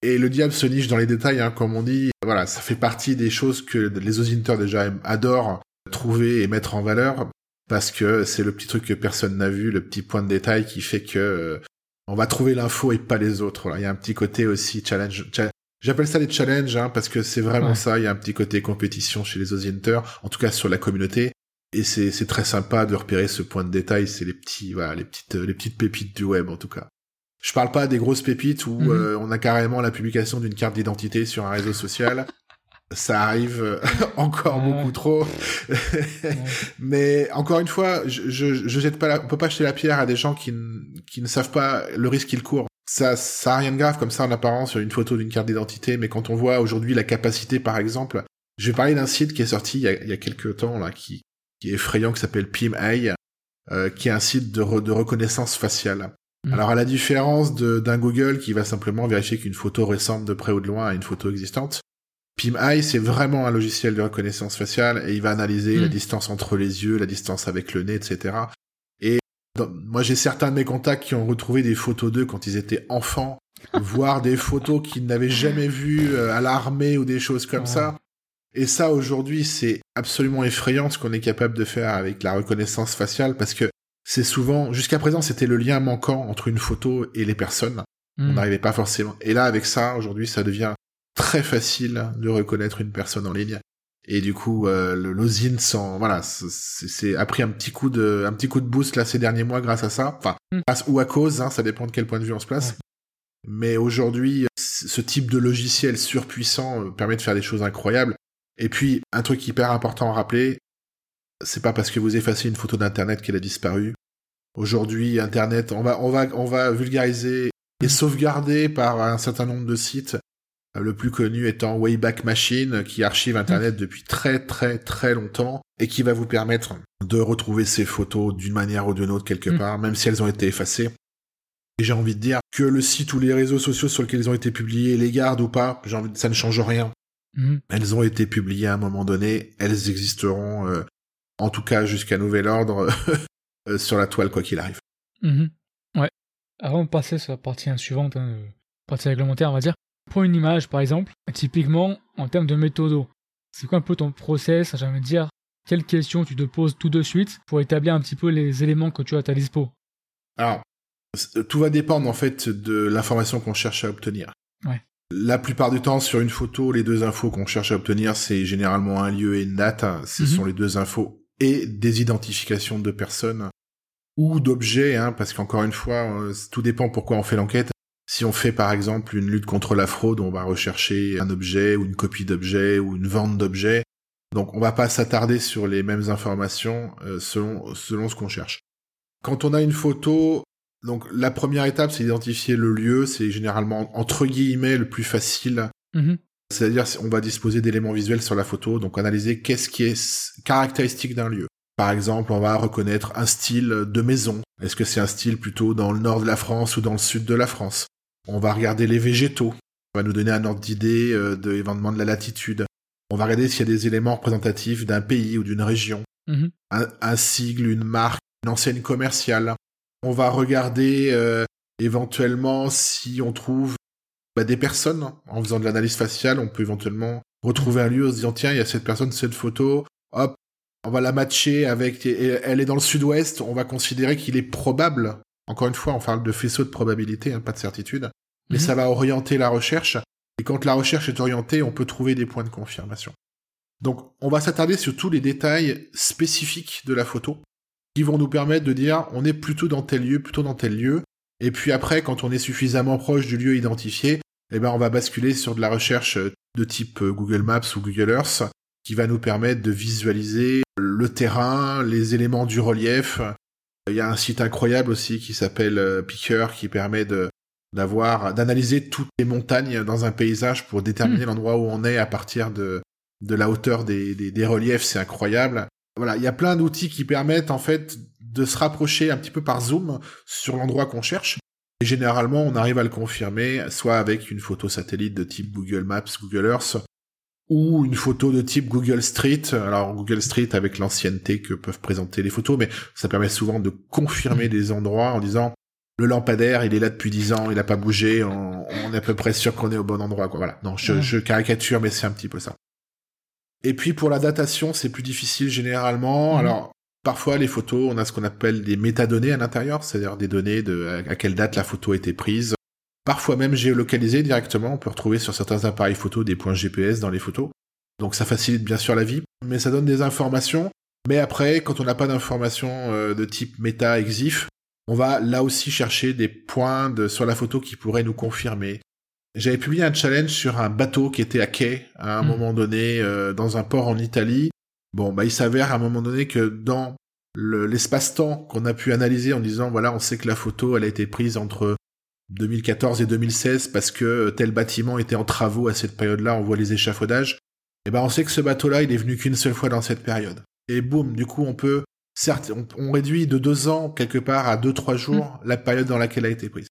Et le diable se niche dans les détails, hein, comme on dit. Voilà, ça fait partie des choses que les auditeurs déjà adorent trouver et mettre en valeur parce que c'est le petit truc que personne n'a vu, le petit point de détail qui fait que euh, on va trouver l'info et pas les autres. Il y a un petit côté aussi challenge. J'appelle ça les challenges hein, parce que c'est vraiment ça. Il y a un petit côté compétition chez les Osienters, en tout cas sur la communauté. Et c'est très sympa de repérer ce point de détail. C'est les petits, voilà, les petites, les petites pépites du web en tout cas. Je parle pas des grosses pépites où mhm. euh, on a carrément la publication d'une carte d'identité sur un réseau social. Ça arrive encore beaucoup trop. Mais encore une fois, je, je, je jette pas la, on peut pas jeter la pierre à des gens qui, qui ne savent pas le risque qu'ils courent. Ça, ça a rien de grave comme ça en apparence sur une photo d'une carte d'identité, mais quand on voit aujourd'hui la capacité, par exemple, je vais parler d'un site qui est sorti il y a, il y a quelques temps là, qui, qui est effrayant, qui s'appelle PimEye, euh, qui est un site de, de reconnaissance faciale. Mm. Alors à la différence d'un Google qui va simplement vérifier qu'une photo ressemble de près ou de loin à une photo existante, PimEye, c'est vraiment un logiciel de reconnaissance faciale et il va analyser la mm. distance entre les yeux, la distance avec le nez, etc. Et moi, j'ai certains de mes contacts qui ont retrouvé des photos d'eux quand ils étaient enfants, voire des photos qu'ils n'avaient jamais vues euh, à l'armée ou des choses comme ça. Et ça, aujourd'hui, c'est absolument effrayant ce qu'on est capable de faire avec la reconnaissance faciale parce que c'est souvent, jusqu'à présent, c'était le lien manquant entre une photo et les personnes. On mm. n'arrivait pas forcément. Et là, avec ça, aujourd'hui, ça devient très facile de reconnaître une personne en ligne. Et du coup, euh, le Lozin sans, voilà, c'est a pris un petit coup de, un petit coup de boost là ces derniers mois grâce à ça. Enfin, mm. grâce ou à cause, hein, ça dépend de quel point de vue on se place. Mais aujourd'hui, ce type de logiciel surpuissant euh, permet de faire des choses incroyables. Et puis, un truc hyper important à rappeler, c'est pas parce que vous effacez une photo d'internet qu'elle a disparu. Aujourd'hui, internet, on va, on va, on va vulgariser et sauvegarder par un certain nombre de sites le plus connu étant Wayback Machine, qui archive Internet mm. depuis très très très longtemps et qui va vous permettre de retrouver ces photos d'une manière ou d'une autre quelque mm. part, même si elles ont été effacées. Et j'ai envie de dire que le site ou les réseaux sociaux sur lesquels ils ont été publiés, les gardent ou pas, j'ai envie de... ça ne change rien. Mm. Elles ont été publiées à un moment donné, elles existeront, euh, en tout cas jusqu'à nouvel ordre, euh, sur la toile quoi qu'il arrive. Ouais. Avant de passer sur la partie suivante, hein, euh, partie réglementaire, on va dire, Prends une image, par exemple, typiquement, en termes de méthodo. C'est quoi un peu ton process, j'aimerais dire, quelles questions tu te poses tout de suite pour établir un petit peu les éléments que tu as à ta dispo? Alors, tout va dépendre en fait de l'information qu'on cherche à obtenir. Ouais. La plupart du temps, sur une photo, les deux infos qu'on cherche à obtenir, c'est généralement un lieu et une date. Ce mhm. sont les deux infos et des identifications de personnes ou d'objets, hein, parce qu'encore une fois, euh, tout dépend pourquoi on fait l'enquête. Si on fait par exemple une lutte contre la fraude, on va rechercher un objet ou une copie d'objet ou une vente d'objet. Donc on va pas s'attarder sur les mêmes informations euh, selon selon ce qu'on cherche. Quand on a une photo, donc la première étape c'est d'identifier le lieu, c'est généralement entre guillemets le plus facile. Mm-hmm. C'est-à-dire on va disposer d'éléments visuels sur la photo, donc analyser qu'est-ce qui est caractéristique d'un lieu. Par exemple, on va reconnaître un style de maison. Est-ce que c'est un style plutôt dans le nord de la France ou dans le sud de la France? On va regarder les végétaux. On va nous donner un ordre d'idée euh, de l'événement de la latitude. On va regarder s'il y a des éléments représentatifs d'un pays ou d'une région. Mhm. Un, sigle, une marque, une enseigne commerciale. On va regarder euh, éventuellement si on trouve bah, des personnes. En faisant de l'analyse faciale, on peut éventuellement retrouver un lieu en se disant tiens, il y a cette personne, cette photo. Hop, on va la matcher avec... Elle est dans le sud-ouest, on va considérer qu'il est probable encore une fois, on parle de faisceau de probabilité, hein, pas de certitude. Mais mhm. ça va orienter la recherche. Et quand la recherche est orientée, on peut trouver des points de confirmation. Donc, on va s'attarder sur tous les détails spécifiques de la photo qui vont nous permettre de dire on est plutôt dans tel lieu, plutôt dans tel lieu. Et puis après, quand on est suffisamment proche du lieu identifié, eh ben, on va basculer sur de la recherche de type Google Maps ou Google Earth qui va nous permettre de visualiser le terrain, les éléments du relief, il y a un site incroyable aussi qui s'appelle euh, Picker qui permet de d'avoir d'analyser toutes les montagnes dans un paysage pour déterminer hmm. l'endroit où on est à partir de de la hauteur des, des, des reliefs, c'est incroyable. Voilà, il y a plein d'outils qui permettent en fait de se rapprocher un petit peu par zoom sur l'endroit qu'on cherche. Et généralement, on arrive à le confirmer, soit avec une photo satellite de type Google Maps, Google Earth, ou une photo de type Google Street. Alors Google Street avec l'ancienneté que peuvent présenter les photos, mais ça permet souvent de confirmer des endroits en disant le lampadaire, il est là depuis 10 ans, il n'a pas bougé, on, est à peu près sûr qu'on est au bon endroit. Quoi. Voilà. Non, je, je caricature, mais c'est un petit peu ça. Et puis pour la datation, c'est plus difficile généralement. Mhm. Alors parfois les photos, on a ce qu'on appelle des métadonnées à l'intérieur, c'est-à-dire des données de à quelle date la photo a été prise, Parfois même géolocalisé directement, on peut retrouver sur certains appareils photo des points GPS dans les photos. Donc ça facilite bien sûr la vie, mais ça donne des informations. Mais après, quand on n'a pas d'informations euh, de type méta exif, on va là aussi chercher des points de, sur la photo qui pourraient nous confirmer j'avais publié un challenge sur un bateau qui était à quai à un Mm. moment donné euh, dans un port en Italie. Bon, bah il s'avère à un moment donné que dans le- l'espace-temps qu'on a pu analyser en disant voilà, on sait que la photo elle a été prise entre 2014 et 2016 parce que tel bâtiment était en travaux à cette période-là, on voit les échafaudages. Et ben on sait que ce bateau-là, il est venu qu'une seule fois dans cette période. Et boum, du coup on peut certes, on, on réduit de deux ans quelque part à deux trois jours la période dans laquelle elle a été prise.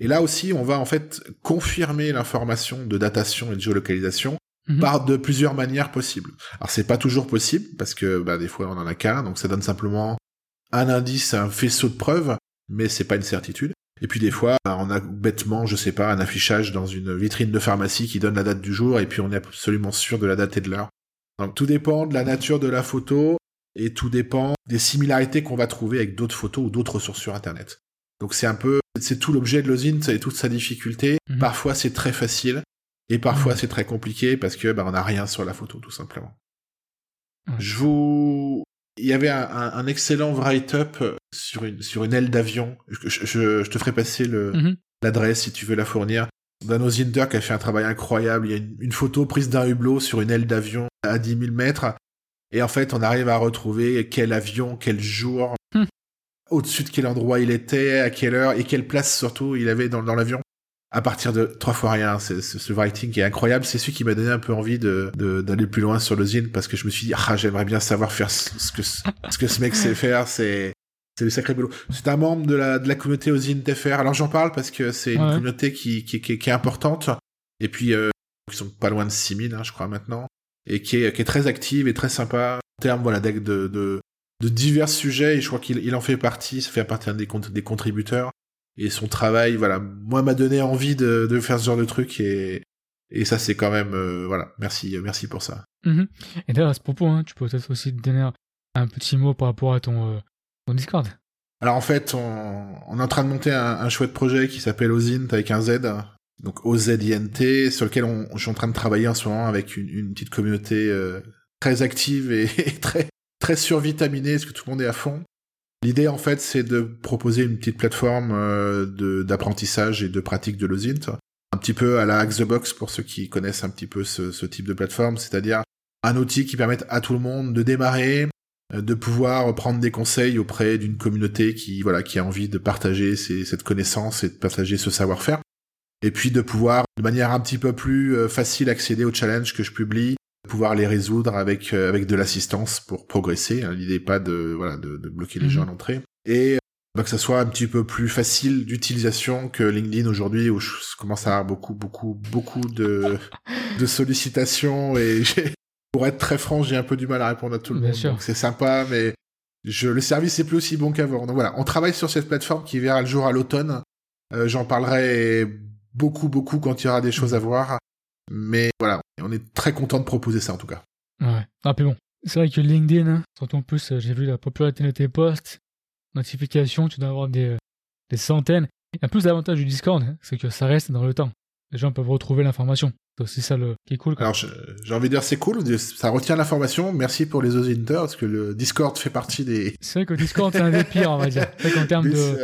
Et là aussi, on va en fait confirmer l'information de datation et de géolocalisation Mhm. par de plusieurs manières possibles. Alors c'est pas toujours possible parce que bah, des fois on en a qu'un, donc ça donne simplement un indice, un faisceau de preuves, mais c'est pas une certitude. Et puis des fois, bah, on a bêtement, je sais pas, un affichage dans une vitrine de pharmacie qui donne la date du jour et puis on est absolument sûr de la date et de l'heure. Donc tout dépend de la nature de la photo et tout dépend des similarités qu'on va trouver avec d'autres photos ou d'autres ressources sur Internet. Donc c'est un peu, c'est tout l'objet de l'OSINT et toute sa difficulté. Mhm. Parfois c'est très facile et parfois Mhm. c'est très compliqué parce que bah, on n'a rien sur la photo tout simplement. Je vous, il y avait un, un- un excellent write-up sur une sur une aile d'avion. Je, je- je te ferai passer le Mhm. l'adresse si tu veux la fournir. D'un Ozinter qui a fait un travail incroyable. Il y a une, une photo prise d'un hublot sur une aile d'avion à 10 000 mètres. Et en fait, on arrive à retrouver quel avion, quel jour, Hmm. au-dessus de quel endroit il était, à quelle heure et quelle place surtout il avait dans, dans l'avion. À partir de trois fois rien, c'est ce writing qui est incroyable. C'est celui qui m'a donné un peu envie de de- d'aller plus loin sur le zine parce que je me suis dit ah j'aimerais bien savoir faire ce que ce que ce mec sait faire. C'est c'est du sacré boulot. C'est un membre de la de la communauté Ozine TFR. Alors j'en parle parce que c'est une Ouais. communauté qui qui, qui qui est importante et puis euh, ils sont pas loin de 6000 hein, je crois maintenant et qui est qui est très active et très sympa en termes voilà de de de, divers sujets et je crois qu'il il en fait partie. Ça fait partie des des contributeurs et son travail voilà moi m'a donné envie de de faire ce genre de truc et et ça c'est quand même euh, voilà merci merci pour ça. Mhm. Et d'ailleurs, à ce propos, hein, tu peux peut-être aussi te donner un, un petit mot par rapport à ton, euh, ton Discord. Alors en fait, on, on est en train de monter un, un chouette projet qui s'appelle Ozint avec un Z, donc O-Z-I-N-T, sur lequel on, je suis en train de travailler en ce moment avec une, une petite communauté euh, très active et, et très très survitaminée, parce que tout le monde est à fond. L'idée en fait, c'est de proposer une petite plateforme euh, d'apprentissage et de pratique de l'Ozint, un petit peu à la Hack the Box pour ceux qui connaissent un petit peu ce, type de plateforme, c'est-à-dire un outil qui permette à tout le monde de démarrer, euh, de pouvoir prendre des conseils auprès d'une communauté qui voilà qui a envie de partager cette connaissance et de partager ce savoir-faire. Et puis de pouvoir de manière un petit peu plus euh, facile accéder aux challenges que je publie pouvoir les résoudre avec euh, avec de l'assistance pour progresser hein. l'idée n'est pas de voilà de, de bloquer les Mhm. gens à l'entrée et bah, que ça soit un petit peu plus facile d'utilisation que LinkedIn aujourd'hui où je commence à avoir beaucoup beaucoup beaucoup de de sollicitations et pour être très franc, j'ai un peu du mal à répondre à tout le Bien monde. sûr. Donc c'est sympa, mais je, le service est plus aussi bon qu'avant. Donc voilà, on travaille sur cette plateforme qui verra le jour à l'automne. Euh, J'en parlerai beaucoup, beaucoup quand il y aura des choses à voir. Mais voilà, on est très content de proposer ça en tout cas. Ouais. Ah, puis bon. C'est vrai que LinkedIn, hein, surtout en plus, euh, j'ai vu la popularité de tes posts, notifications, tu dois avoir des, euh, des centaines. Et en plus, l'avantage du Discord, hein, c'est que ça reste dans le temps. Les gens peuvent retrouver l'information. C'est aussi ça le... qui est cool. quoi. Alors j'ai envie de dire c'est cool, ça retient l'information. Merci pour les Ozinters parce que le Discord fait partie des. C'est vrai que Discord, c'est un des pires, on va dire. C'est vrai qu'en termes de...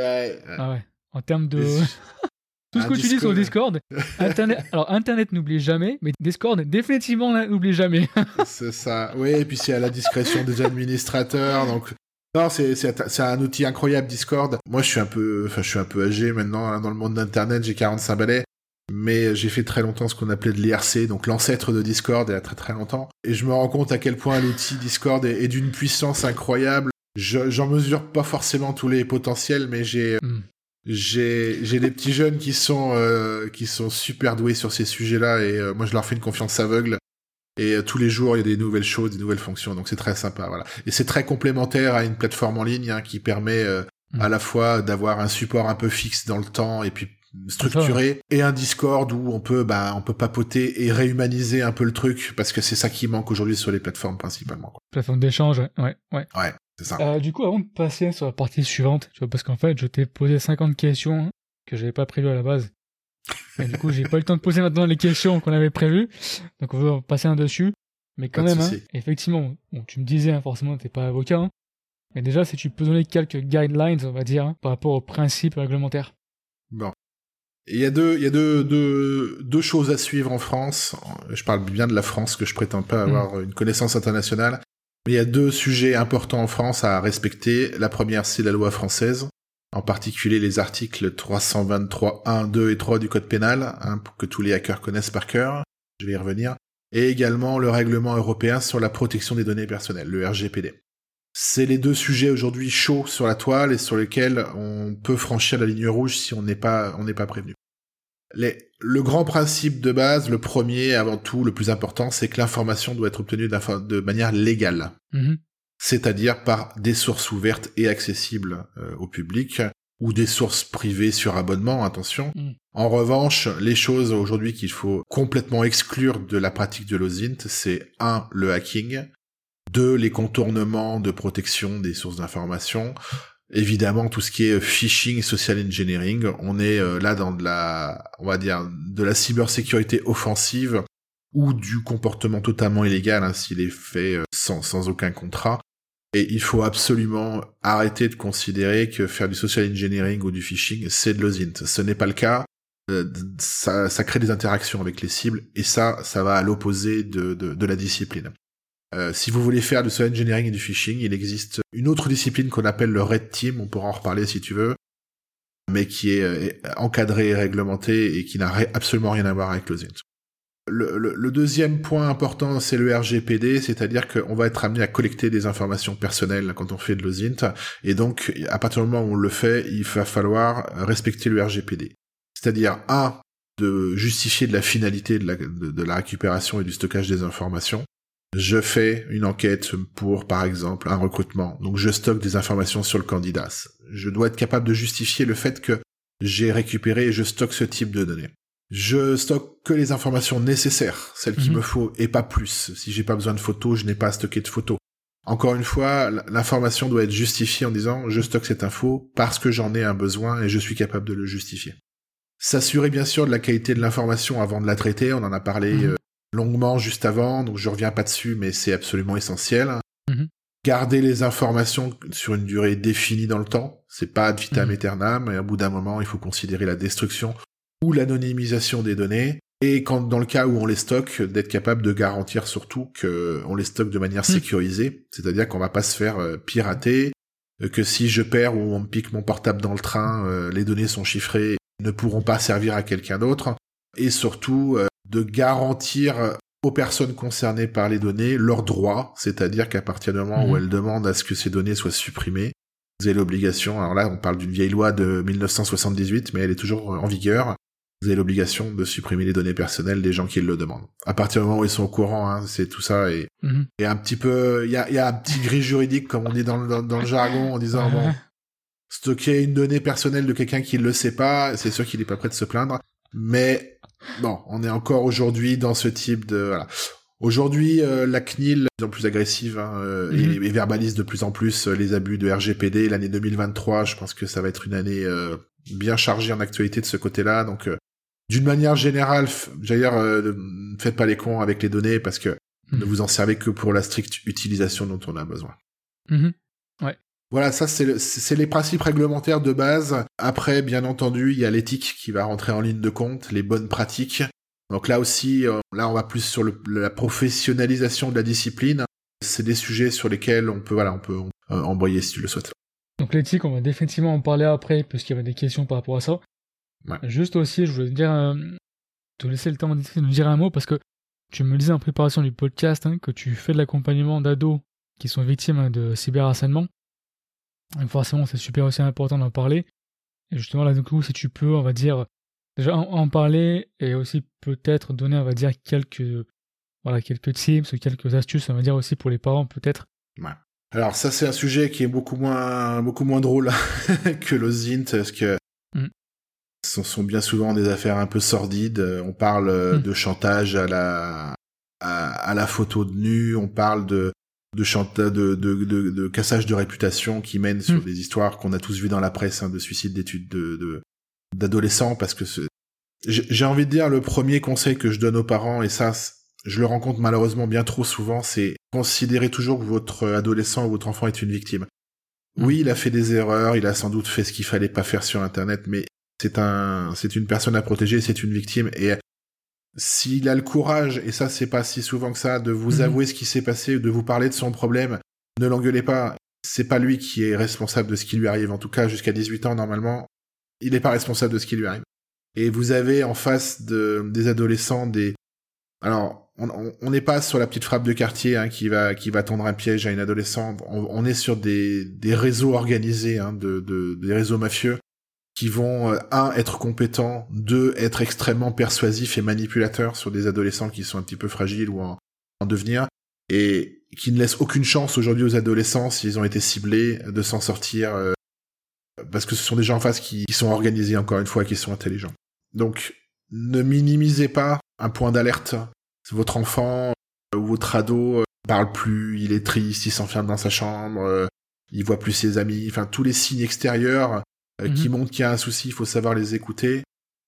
Ah ouais. En termes de... Tout ce que tu dis sur Discord. Internet, alors Internet n'oublie jamais, mais Discord définitivement n'oublie jamais. C'est ça. Oui, et puis c'est à la discrétion des administrateurs. Donc non, c'est un outil incroyable Discord. Moi, je suis un peu, enfin, je suis un peu âgé maintenant hein, dans le monde d'internet. J'ai 45 balais, mais j'ai fait très longtemps ce qu'on appelait de l'IRC, donc l'ancêtre de Discord, il y a très très longtemps. Et je me rends compte à quel point l'outil Discord est, est d'une puissance incroyable. Je- J'en mesure pas forcément tous les potentiels, mais j'ai Hmm. J'ai j'ai des petits jeunes qui sont euh, qui sont super doués sur ces sujets-là et euh, moi je leur fais une confiance aveugle et euh, tous les jours il y a des nouvelles choses, des nouvelles fonctions donc c'est très sympa voilà. Et c'est très complémentaire à une plateforme en ligne hein, qui permet Mm. à la fois d'avoir un support un peu fixe dans le temps et puis structuré et un Discord où on peut bah on peut papoter et réhumaniser un peu le truc parce que c'est ça qui manque aujourd'hui sur les plateformes principalement quoi. Plateforme d'échange, ouais, ouais. ouais. Ça. Euh, du coup, avant de passer sur la partie suivante, tu vois, parce qu'en fait, je t'ai posé 50 questions que j'avais pas prévues à la base. Et du coup, j'ai pas eu le temps de poser maintenant les questions qu'on avait prévues. Donc, on va passer un dessus. Mais quand Pas même, hein, effectivement, bon, tu me disais, hein, forcément, t'es pas avocat. hein. mais déjà, si tu peux donner quelques guidelines, on va dire, hein, par rapport aux principes réglementaires. Bon. Il y a deux, il y a deux, deux, deux choses à suivre en France. Je parle bien de la France, que je prétends pas avoir une connaissance internationale. Il y a deux sujets importants en France à respecter. La première, c'est la loi française, en particulier les articles 323, 1, 2 et 3 du Code pénal, hein, que tous les hackers connaissent par cœur. Je vais y revenir. Et également le règlement européen sur la protection des données personnelles, le RGPD. C'est les deux sujets aujourd'hui chauds sur la toile et sur lesquels on peut franchir la ligne rouge si on n'est pas, pas prévenu. Le grand principe de base, le premier avant tout, le plus important, c'est que l'information doit être obtenue de manière légale. Mhm. C'est-à-dire par des sources ouvertes et accessibles euh, au public, ou des sources privées sur abonnement, attention. Mhm. En revanche, les choses aujourd'hui qu'il faut complètement exclure de la pratique de l'OSINT, c'est un, le hacking, deux, les contournements de protection des sources d'information, évidemment tout ce qui est phishing, social engineering, on est euh, là dans de la, on va dire, de la cybersécurité offensive ou du comportement totalement illégal hein, s'il est fait euh, sans, sans aucun contrat. Et il faut absolument arrêter de considérer que faire du social engineering ou du phishing, c'est de l'OSINT. Ce n'est pas le cas. Euh, ça, crée des interactions avec les cibles et ça, ça va à l'opposé de la discipline. Euh, si vous voulez faire du social engineering et du phishing, il existe une autre discipline qu'on appelle le red team, on pourra en reparler si tu veux, mais qui est euh, encadrée et réglementée et qui n'a absolument rien à voir avec l'OSINT. Le, le, deuxième point important, c'est le RGPD, c'est-à-dire qu'on va être amené à collecter des informations personnelles quand on fait de l'OSINT, et donc à partir du moment où on le fait, il va falloir respecter le RGPD. C'est-à-dire, un, de justifier de la finalité de la récupération et du stockage des informations, je fais une enquête pour, par exemple, un recrutement. Donc je stocke des informations sur le candidat. Je dois être capable de justifier le fait que j'ai récupéré et je stocke ce type de données. Je stocke que les informations nécessaires, celles qu'il Mhm. me faut, et pas plus. Si j'ai pas besoin de photos, je n'ai pas à stocker de photos. Encore une fois, l'information doit être justifiée en disant je stocke cette info parce que j'en ai un besoin et je suis capable de le justifier. S'assurer bien sûr de la qualité de l'information avant de la traiter, on en a parlé Mhm. Longuement juste avant, donc je reviens pas dessus, mais c'est absolument essentiel. Mhm. Garder les informations sur une durée définie dans le temps, c'est pas ad vitam Mhm. aeternam, et au bout d'un moment, il faut considérer la destruction ou l'anonymisation des données, et quand dans le cas où on les stocke, d'être capable de garantir surtout que on les stocke de manière Mhm. sécurisée, c'est-à-dire qu'on va pas se faire euh, pirater, euh, que si je perds ou on me pique mon portable dans le train, euh, les données sont chiffrées, ne pourront pas servir à quelqu'un d'autre, et surtout de garantir aux personnes concernées par les données leurs droits, c'est-à-dire qu'à partir du moment où Mhm. elles demandent à ce que ces données soient supprimées, vous avez l'obligation, alors là on parle d'une vieille loi de 1978, mais elle est toujours en vigueur, vous avez l'obligation de supprimer les données personnelles des gens qui le demandent. À partir du moment où ils sont au courant, hein, c'est tout ça, et, Mhm. et un petit peu, il y a, il y a un petit gris juridique, comme on dit dans, le- dans, dans le jargon, en disant, bon, stocker une donnée personnelle de quelqu'un qui ne le sait pas, c'est sûr qu'il n'est pas prêt de se plaindre. Mais bon, on est encore aujourd'hui dans ce type de voilà. Aujourd'hui, euh, la CNIL est de plus en plus agressive hein, euh, et, Mhm. et verbalise de plus en plus euh, les abus de RGPD. L'année 2023, je pense que ça va être une année bien chargée en actualité de ce côté-là. Donc, d'une manière générale, f- j'allais dire, euh, ne faites pas les cons avec les données parce que ne Mhm. vous en servez que pour la stricte utilisation dont on a besoin. Mhm. Voilà, ça c'est le- c'est les principes réglementaires de base. Après, bien entendu, il y a l'éthique qui va rentrer en ligne de compte, les bonnes pratiques. Donc là aussi, euh, là on va plus sur le- la professionnalisation de la discipline. C'est des sujets sur lesquels on peut, voilà, on peut euh, embrayer si tu le souhaites. Donc l'éthique, on va définitivement en parler après, puisqu'il y avait des questions par rapport à ça. Ouais. Juste aussi, je voulais te dire, euh, te laisser le temps de nous dire un mot, parce que tu me disais en préparation du podcast hein, que tu fais de l'accompagnement d'ados qui sont victimes hein, de cyberharcèlement. Et forcément, c'est super aussi important d'en parler. Et justement, là, du coup, si tu peux, on va dire, déjà en, en parler et aussi peut-être donner, on va dire, quelques, voilà, quelques tips, quelques astuces, on va dire aussi pour les parents, peut-être. Alors ça c'est un sujet qui est beaucoup moins beaucoup moins drôle que le Zint parce que Mm. ce sont bien souvent des affaires un peu sordides. On parle euh, Mm. de chantage à la à, à la photo de nu, on parle de de, chanta- de, de, de, de cassage de réputation qui mène sur Mm. des histoires qu'on a tous vues dans la presse hein, de suicides d'études de de- d'adolescents parce que j'ai envie de dire le premier conseil que je donne aux parents et ça je le rencontre malheureusement bien trop souvent, c'est considérer toujours que votre adolescent ou votre enfant est une victime. Mm. Oui, il a fait des erreurs, il a sans doute fait ce qu'il fallait pas faire sur Internet, mais c'est un, c'est une personne à protéger, c'est une victime et s'il a le courage, et ça c'est pas si souvent que ça, de vous mhm. avouer ce qui s'est passé, de vous parler de son problème, ne l'engueulez pas. C'est pas lui qui est responsable de ce qui lui arrive. En tout cas, jusqu'à 18 ans, normalement, il n'est pas responsable de ce qui lui arrive. Et vous avez en face de, des adolescents des... Alors, on n'est pas sur la petite frappe de quartier hein, qui va qui va tendre un piège à une adolescente. On, est sur des, des réseaux organisés, hein, de, de, des réseaux mafieux qui vont, euh, un, être compétents, deux, être extrêmement persuasifs et manipulateurs sur des adolescents qui sont un petit peu fragiles ou en, devenir, et qui ne laissent aucune chance aujourd'hui aux adolescents, s'ils ont été ciblés, de s'en sortir, euh, parce que ce sont des gens en face qui, sont organisés, encore une fois, qui sont intelligents. Donc, ne minimisez pas un point d'alerte. Votre enfant euh, ou votre ado parle plus, il est triste, il s'enferme dans sa chambre, il voit plus ses amis, enfin tous les signes extérieurs euh, qui mhm. montrent qu'il y a un souci, il faut savoir les écouter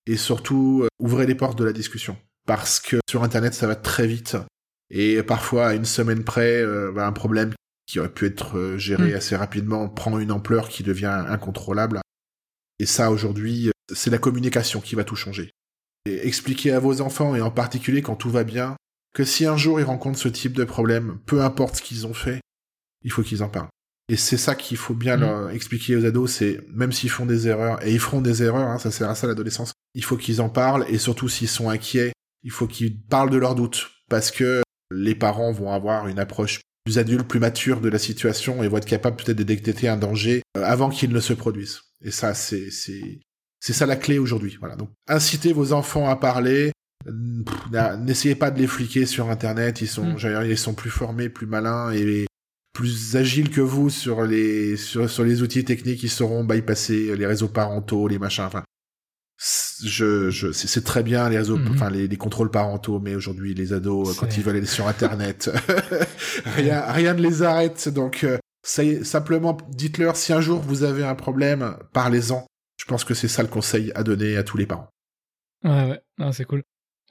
et surtout euh, ouvrez les portes de la discussion parce que sur internet ça va très vite et parfois à une semaine près euh, bah, un problème qui aurait pu être géré mhm. assez rapidement prend une ampleur qui devient incontrôlable et ça aujourd'hui c'est la communication qui va tout changer et expliquez à vos enfants et en particulier quand tout va bien que si un jour ils rencontrent ce type de problème peu importe ce qu'ils ont fait il faut qu'ils en parlent et c'est ça qu'il faut bien mm. leur expliquer aux ados, c'est même s'ils font des erreurs, et ils feront des erreurs, hein, ça sert à ça l'adolescence, il faut qu'ils en parlent, et surtout s'ils sont inquiets, il faut qu'ils parlent de leurs doutes, parce que les parents vont avoir une approche plus adulte, plus mature de la situation, et vont être capables peut-être de détecter un danger euh, avant qu'il ne se produise. Et ça, c'est c'est c'est ça la clé aujourd'hui. Voilà. Donc incitez vos enfants à parler. N'essayez pas de les fliquer sur Internet. Ils sont, mm. ils sont plus formés, plus malins et plus agiles que vous sur les sur, sur les outils techniques qui sauront bypasser les réseaux parentaux, les machins. Enfin, je, je c'est très bien les réseaux, mhm. enfin les, les, contrôles parentaux, mais aujourd'hui les ados quand ils veulent aller sur Internet, rien rien ne les arrête. Donc euh, simplement dites-leur si un jour vous avez un problème, parlez-en. Je pense que c'est ça le conseil à donner à tous les parents. Ouais ouais, c'est cool.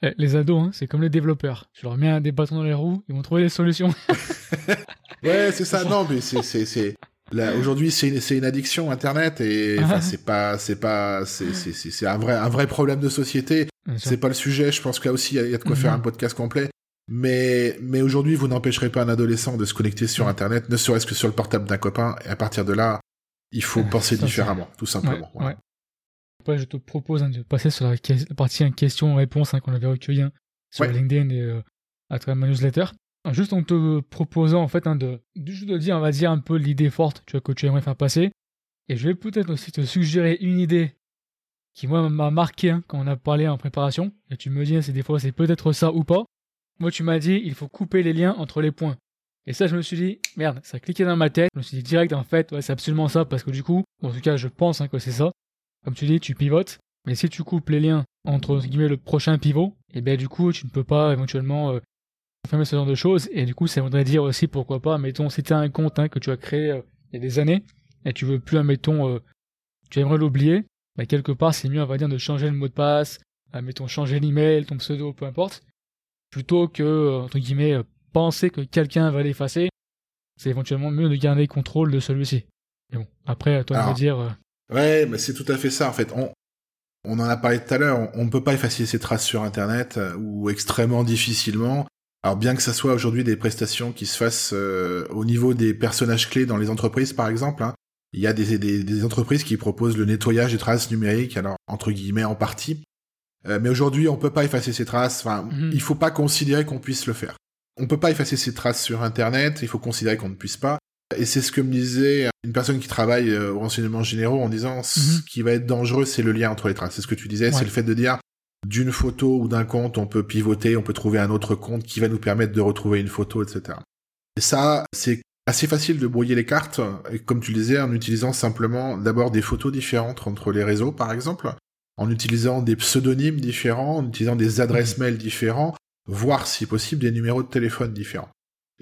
Eh, les ados, hein, c'est comme les développeurs. Tu leur mets des bâtons dans les roues, ils vont trouver des solutions. ouais, c'est ça. Non, mais c'est c'est c'est là aujourd'hui c'est une, c'est une addiction Internet et enfin c'est pas c'est pas c'est c'est c'est un vrai un vrai problème de société. C'est pas le sujet. Je pense que là aussi il y, a de quoi faire mhm. un podcast complet. Mais mais aujourd'hui vous n'empêcherez pas un adolescent de se connecter sur Internet, ne serait-ce que sur le portable d'un copain. Et à partir de là, il faut penser différemment, tout simplement. Ouais, après, je te propose hein, de passer sur la, partie question-réponse hein, qu'on avait recueillie hein, sur LinkedIn et euh, à travers ma newsletter. Juste en te proposant en fait de, juste de dire, on va dire un peu l'idée forte tu vois, que tu aimerais faire passer. Et je vais peut-être aussi te suggérer une idée qui moi m'a marqué quand on a parlé en préparation. Et tu me dis si des fois c'est peut-être ça ou pas. Moi tu m'as dit il faut couper les liens entre les points. Et ça je me suis dit merde, ça a cliqué dans ma tête. Je me suis dit direct en fait ouais c'est absolument ça parce que du coup, en tout cas je pense que c'est ça. Comme tu dis, tu pivotes, mais si tu coupes les liens entre guillemets, le prochain pivot, et eh bien du coup, tu ne peux pas éventuellement euh, confirmer ce genre de choses. Et du coup, ça voudrait dire aussi pourquoi pas, mettons, si tu as un compte hein, que tu as créé euh, il y a des années, et tu veux plus, admettons, euh, tu aimerais l'oublier, bah, quelque part, c'est mieux, on va dire, de changer le mot de passe, mettons, changer l'email, ton pseudo, peu importe, plutôt que, entre guillemets, penser que quelqu'un va l'effacer. C'est éventuellement mieux de garder contrôle de celui-ci. Et bon, après, à toi de me dire Ouais, mais c'est tout à fait ça en fait. On, on en a parlé tout à l'heure, on ne peut pas effacer ses traces sur Internet euh, ou extrêmement difficilement. Alors bien que ça soit aujourd'hui des prestations qui se fassent euh, au niveau des personnages clés dans les entreprises par exemple, hein, il y a des, des, des, entreprises qui proposent le nettoyage des traces numériques, alors entre guillemets en partie. Euh, mais aujourd'hui, on peut pas effacer ces traces. Enfin, mhm. il faut pas considérer qu'on puisse le faire. On peut pas effacer ces traces sur Internet. Il faut considérer qu'on ne puisse pas. Et c'est ce que me disait une personne qui travaille euh, au renseignement généraux en disant ce mhm. qui va être dangereux, c'est le lien entre les traces. C'est ce que tu disais, c'est le fait de dire d'une photo ou d'un compte, on peut pivoter, on peut trouver un autre compte qui va nous permettre de retrouver une photo, etc. Et ça, c'est assez facile de brouiller les cartes, et comme tu le disais, en utilisant simplement d'abord des photos différentes entre les réseaux, par exemple, en utilisant des pseudonymes différents, en utilisant des adresses mhm. mail différents, voire si possible des numéros de téléphone différents.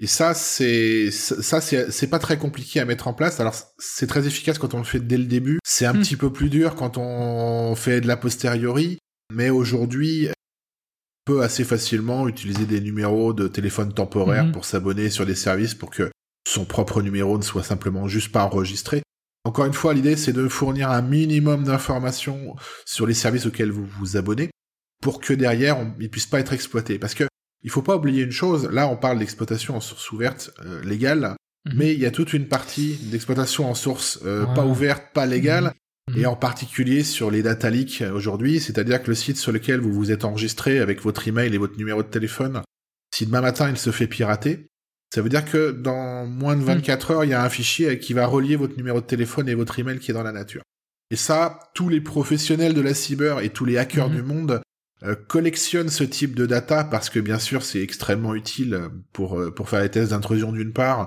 Et ça, c'est ça, c'est pas très compliqué à mettre en place. Alors, c'est très efficace quand on le fait dès le début. C'est un hmm. petit peu plus dur quand on fait de la posteriori. Mais aujourd'hui, on peut assez facilement utiliser des numéros de téléphone temporaire hmm. pour s'abonner sur des services pour que son propre numéro ne soit simplement juste pas enregistré. Encore une fois, l'idée c'est de fournir un minimum d'informations sur les services auxquels vous vous abonnez pour que derrière on, ils puissent pas être exploités. Parce que il faut pas oublier une chose. Là, on parle d'exploitation en source ouverte euh, légale, mhm. mais il y a toute une partie d'exploitation en source euh, pas ouverte, pas légale. Mhm. Et en particulier sur les data leaks aujourd'hui, c'est-à-dire que le site sur lequel vous vous êtes enregistré avec votre email et votre numéro de téléphone, si demain matin il se fait pirater, ça veut dire que dans moins de 24 heures, il y a un fichier qui va relier votre numéro de téléphone et votre email qui est dans la nature. Et ça, tous les professionnels de la cyber et tous les hackers mhm. du monde euh, collectionnent ce type de data parce que bien sûr c'est extrêmement utile pour, euh, pour faire les tests d'intrusion d'une part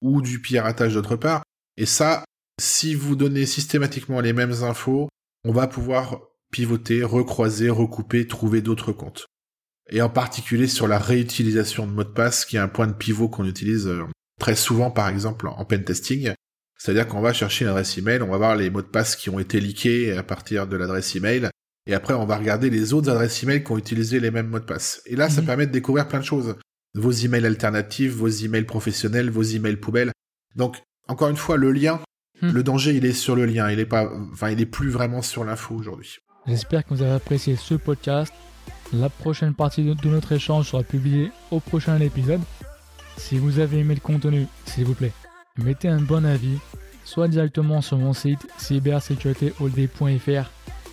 ou du piratage d'autre part. Et ça, si vous donnez systématiquement les mêmes infos, on va pouvoir pivoter, recroiser, recouper, trouver d'autres comptes et en particulier sur la réutilisation de mots de passe, qui est un point de pivot qu'on utilise euh, très souvent, par exemple, en pen testing. C'est-à-dire qu'on va chercher une adresse email, on va voir les mots de passe qui ont été leakés à partir de l'adresse email, et après on va regarder les autres adresses email qui ont utilisé les mêmes mots de passe. Et là, ça mhm. permet de découvrir plein de choses. Vos emails alternatifs, vos emails professionnels, vos emails poubelles. Donc, encore une fois, le lien, hmm. le danger, il est sur le lien, il est pas, enfin, il est plus vraiment sur l'info aujourd'hui. J'espère que vous avez apprécié ce podcast. La prochaine partie de notre échange sera publiée au prochain épisode. Si vous avez aimé le contenu, s'il vous plaît, mettez un bon avis, soit directement sur mon site cybersécuritéhold.fr